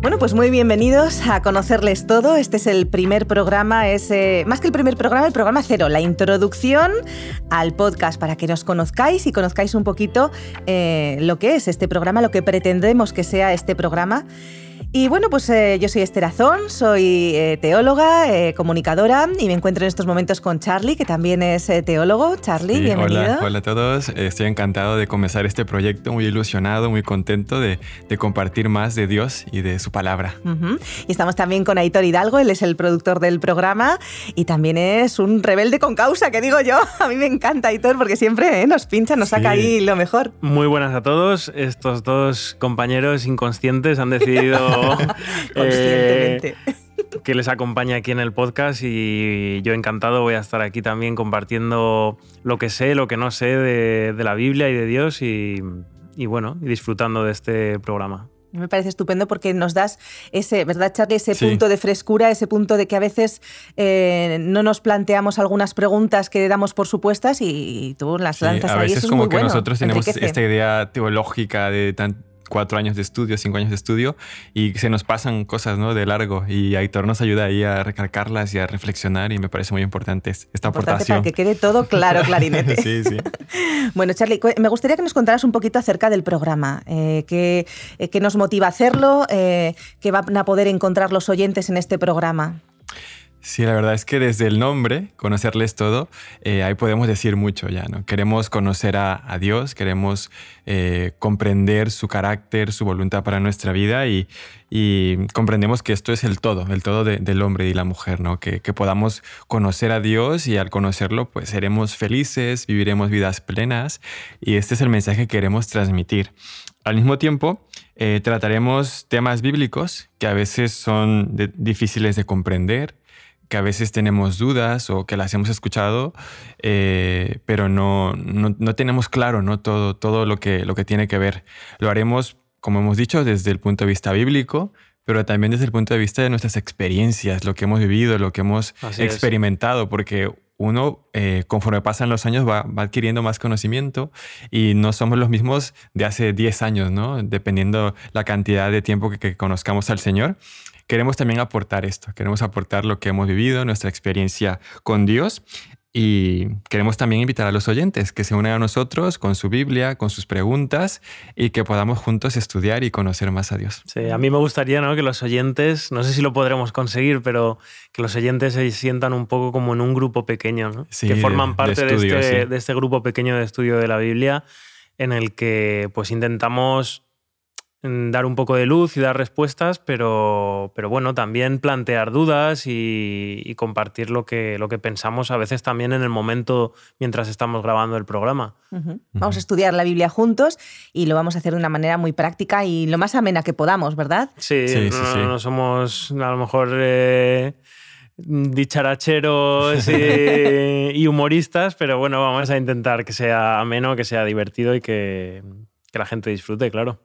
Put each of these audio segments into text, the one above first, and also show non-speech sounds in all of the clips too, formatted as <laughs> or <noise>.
Bueno, pues muy bienvenidos a conocerles todo. Este es el primer programa, es más que el primer programa, el programa cero, la introducción al podcast para que nos conozcáis y conozcáis un poquito eh, lo que es este programa, lo que pretendemos que sea este programa. Y bueno, pues eh, yo soy Esther Azón, soy eh, teóloga, eh, comunicadora y me encuentro en estos momentos con Charlie, que también es teólogo. Charlie, bienvenido. Hola, hola, a todos. Estoy encantado de comenzar este proyecto, muy ilusionado, muy contento de, compartir más de Dios y de su palabra. Y estamos también con Aitor Hidalgo, él es el productor del programa y también es un rebelde con causa, que digo yo. <laughs> A mí me encanta Aitor porque siempre nos pincha, nos saca ahí lo mejor. Muy buenas a todos. Estos dos compañeros inconscientes han decidido <laughs> <laughs> Eh, que les acompaña aquí en el podcast y yo encantado voy a estar aquí también compartiendo lo que sé, lo que no sé de, la Biblia y de Dios y, bueno, y disfrutando de este programa. Me parece estupendo porque nos das ese, ¿verdad, Charlie? Ese punto de frescura, ese punto de que a veces eh, no nos planteamos algunas preguntas que damos por supuestas y, tú las lanzas. A veces como que nosotros tenemos esta idea teológica de tan, cuatro años de estudio, cinco años de estudio, y se nos pasan cosas ¿no? de largo. Y Aitor nos ayuda ahí a recalcarlas y a reflexionar, y me parece muy importante esta aportación. Para que quede todo claro, clarinete. <laughs> sí, sí. <laughs> bueno, Charlie, me gustaría que nos contaras un poquito acerca del programa. Eh, qué, eh, nos motiva a hacerlo? Eh, ¿Qué van a poder encontrar los oyentes en este programa? Sí, la verdad es que desde el nombre, conocerles todo, eh, ahí podemos decir mucho ya, ¿no? Queremos conocer a, Dios, queremos eh, comprender su carácter, su voluntad para nuestra vida y, comprendemos que esto es el todo, el todo del hombre y la mujer, ¿no? Que, podamos conocer a Dios y al conocerlo, pues seremos felices, viviremos vidas plenas y este es el mensaje que queremos transmitir. Al mismo tiempo, eh, trataremos temas bíblicos que a veces son difíciles de comprender, que a veces tenemos dudas o que las hemos escuchado, eh, pero no, no, tenemos claro ¿no? todo, todo lo, que, lo que tiene que ver. Lo haremos, como hemos dicho, desde el punto de vista bíblico, pero también desde el punto de vista de nuestras experiencias, lo que hemos vivido, lo que hemos experimentado, porque uno, eh, conforme pasan los años, va, va, adquiriendo más conocimiento y no somos los mismos de hace 10 años, ¿no? Dependiendo la cantidad de tiempo que, que conozcamos al Señor queremos también aportar esto, queremos aportar lo que hemos vivido, nuestra experiencia con Dios y queremos también invitar a los oyentes que se unan a nosotros con su Biblia, con sus preguntas y que podamos juntos estudiar y conocer más a Dios. Sí, a mí me gustaría ¿no? que los oyentes, no sé si lo podremos conseguir, pero que los oyentes se sientan un poco como en un grupo pequeño, ¿no? que forman parte de, este, de este grupo pequeño de estudio de la Biblia en el que pues intentamos dar un poco de luz y dar respuestas, pero, pero bueno, también plantear dudas y, compartir lo que, lo que pensamos a veces también en el momento mientras estamos grabando el programa. Vamos a estudiar la Biblia juntos y lo vamos a hacer de una manera muy práctica y lo más amena que podamos, ¿verdad? Sí, no, somos a lo mejor... Eh, dicharacheros <laughs> y, humoristas, pero bueno, vamos a intentar que sea ameno, que sea divertido y que, que la gente disfrute, claro.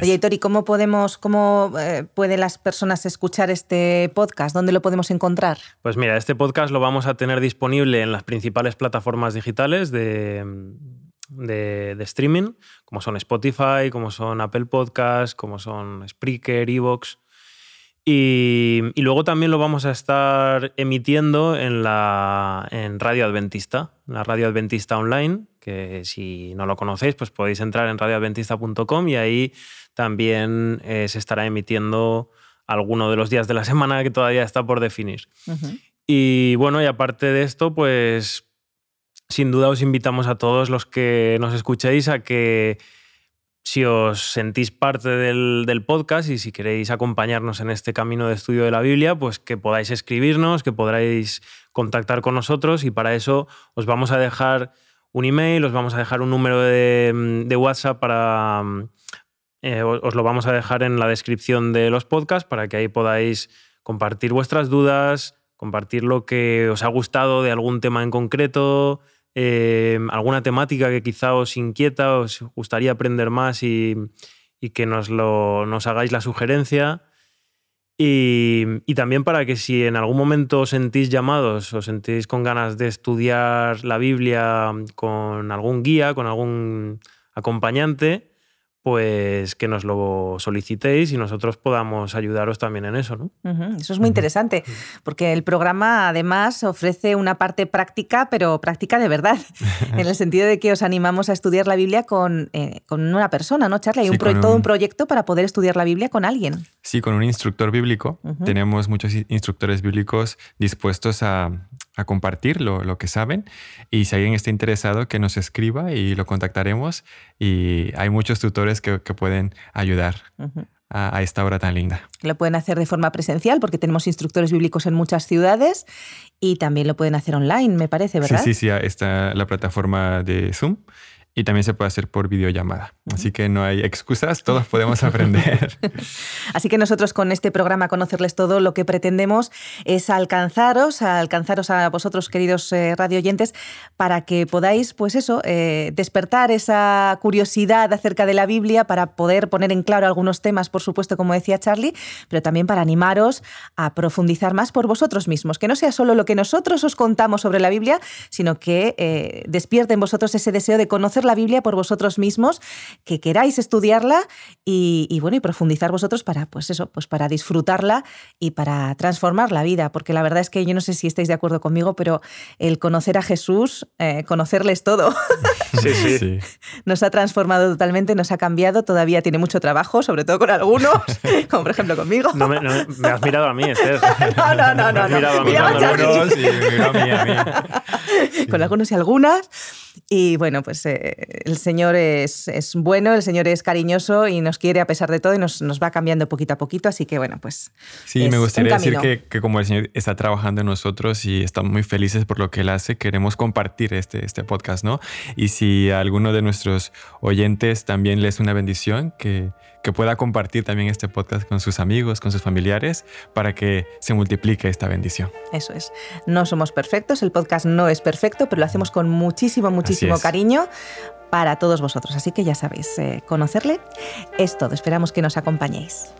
Oye, Tori, ¿cómo podemos, cómo eh, pueden las personas escuchar este podcast? ¿Dónde lo podemos encontrar? Pues mira, este podcast lo vamos a tener disponible en las principales plataformas digitales de, de, streaming, como son Spotify, como son Apple Podcasts, como son Spreaker, Evox. Y, y, luego también lo vamos a estar emitiendo en, la, en Radio Adventista, la Radio Adventista Online, que si no lo conocéis, pues podéis entrar en radioadventista.com y ahí también eh, se estará emitiendo alguno de los días de la <laughs> semana que todavía está por definir. Y bueno, y aparte de esto, pues sin duda os invitamos a todos los que nos escuchéis a que si os sentís parte del, del, podcast y si queréis acompañarnos en este camino de estudio de la Biblia, pues que podáis escribirnos, que podráis contactar con nosotros y para eso os vamos a dejar un email, os vamos a dejar un número de, WhatsApp para... Mm, eh, os lo vamos a dejar en la descripción de los podcasts para que ahí podáis compartir vuestras dudas, compartir lo que os ha gustado de algún tema en concreto, eh, alguna temática que quizá os inquieta, os gustaría aprender más y, que nos, lo, nos hagáis la sugerencia. Y, también para que si en algún momento os sentís llamados o sentís con ganas de estudiar la Biblia con algún guía, con algún acompañante, pues que nos lo solicitéis y nosotros podamos ayudaros también en eso, ¿no? Eso es muy interesante, porque el programa además ofrece una parte práctica, pero práctica de verdad, <laughs> en el sentido de que os animamos a estudiar la Biblia con, eh, con una persona, ¿no, Charlie? Hay un, todo un proyecto para poder estudiar la Biblia con alguien. Sí, con un instructor bíblico. Tenemos muchos instructores bíblicos dispuestos a, a compartir lo, lo, que saben y si alguien está interesado que nos escriba y lo contactaremos y hay muchos tutores que, que pueden ayudar. a, a, esta hora tan linda. Lo pueden hacer de forma presencial porque tenemos instructores bíblicos en muchas ciudades y también lo pueden hacer online, me parece, ¿verdad? Sí, sí, sí, está la plataforma de Zoom y también se puede hacer por videollamada. Así que no hay excusas, todos podemos <laughs> aprender. <laughs> Así que nosotros con este programa Conocerles Todo lo que pretendemos es alcanzaros, alcanzaros a vosotros queridos eh, radioyentes para que podáis, pues eso, eh, despertar esa curiosidad acerca de la Biblia para poder poner en claro algunos temas, por supuesto, como decía Charlie, pero también para animaros a profundizar más por vosotros mismos, que no sea solo lo que nosotros os contamos sobre la Biblia, sino que eh, despierte en vosotros ese deseo de conocer la Biblia por vosotros mismos, que queráis estudiarla y, bueno, y profundizar vosotros para, pues eso, pues para disfrutarla y para transformar la vida. Porque la verdad es que yo no sé si estáis de acuerdo conmigo, pero el conocer a Jesús, eh, conocerles todo, <laughs> sí, sí. nos ha transformado totalmente, nos ha cambiado. Todavía tiene mucho trabajo, sobre todo con algunos, <laughs> como por ejemplo conmigo. No me, me has mirado a mí, Esther. <laughs> no, no, no, no. Mirado a mí a mí. con algunos y algunas. Y bueno, pues eh, el Señor es, es bueno, el Señor es cariñoso y nos quiere a pesar de todo y nos, nos va cambiando poquito a poquito. Así que bueno, pues. Sí, me gustaría decir que, que como el Señor está trabajando en nosotros y estamos muy felices por lo que Él hace, queremos compartir este, este podcast, ¿no? Y si a alguno de nuestros oyentes también le es una bendición, que, que pueda compartir también este podcast con sus amigos, con sus familiares, para que se multiplique esta bendición. Eso es. No somos perfectos, el podcast no es perfecto, pero lo hacemos con muchísimo, muchísimo cariño para todos vosotros. Así que ya sabéis, eh, conocerle es todo. Esperamos que nos acompañéis.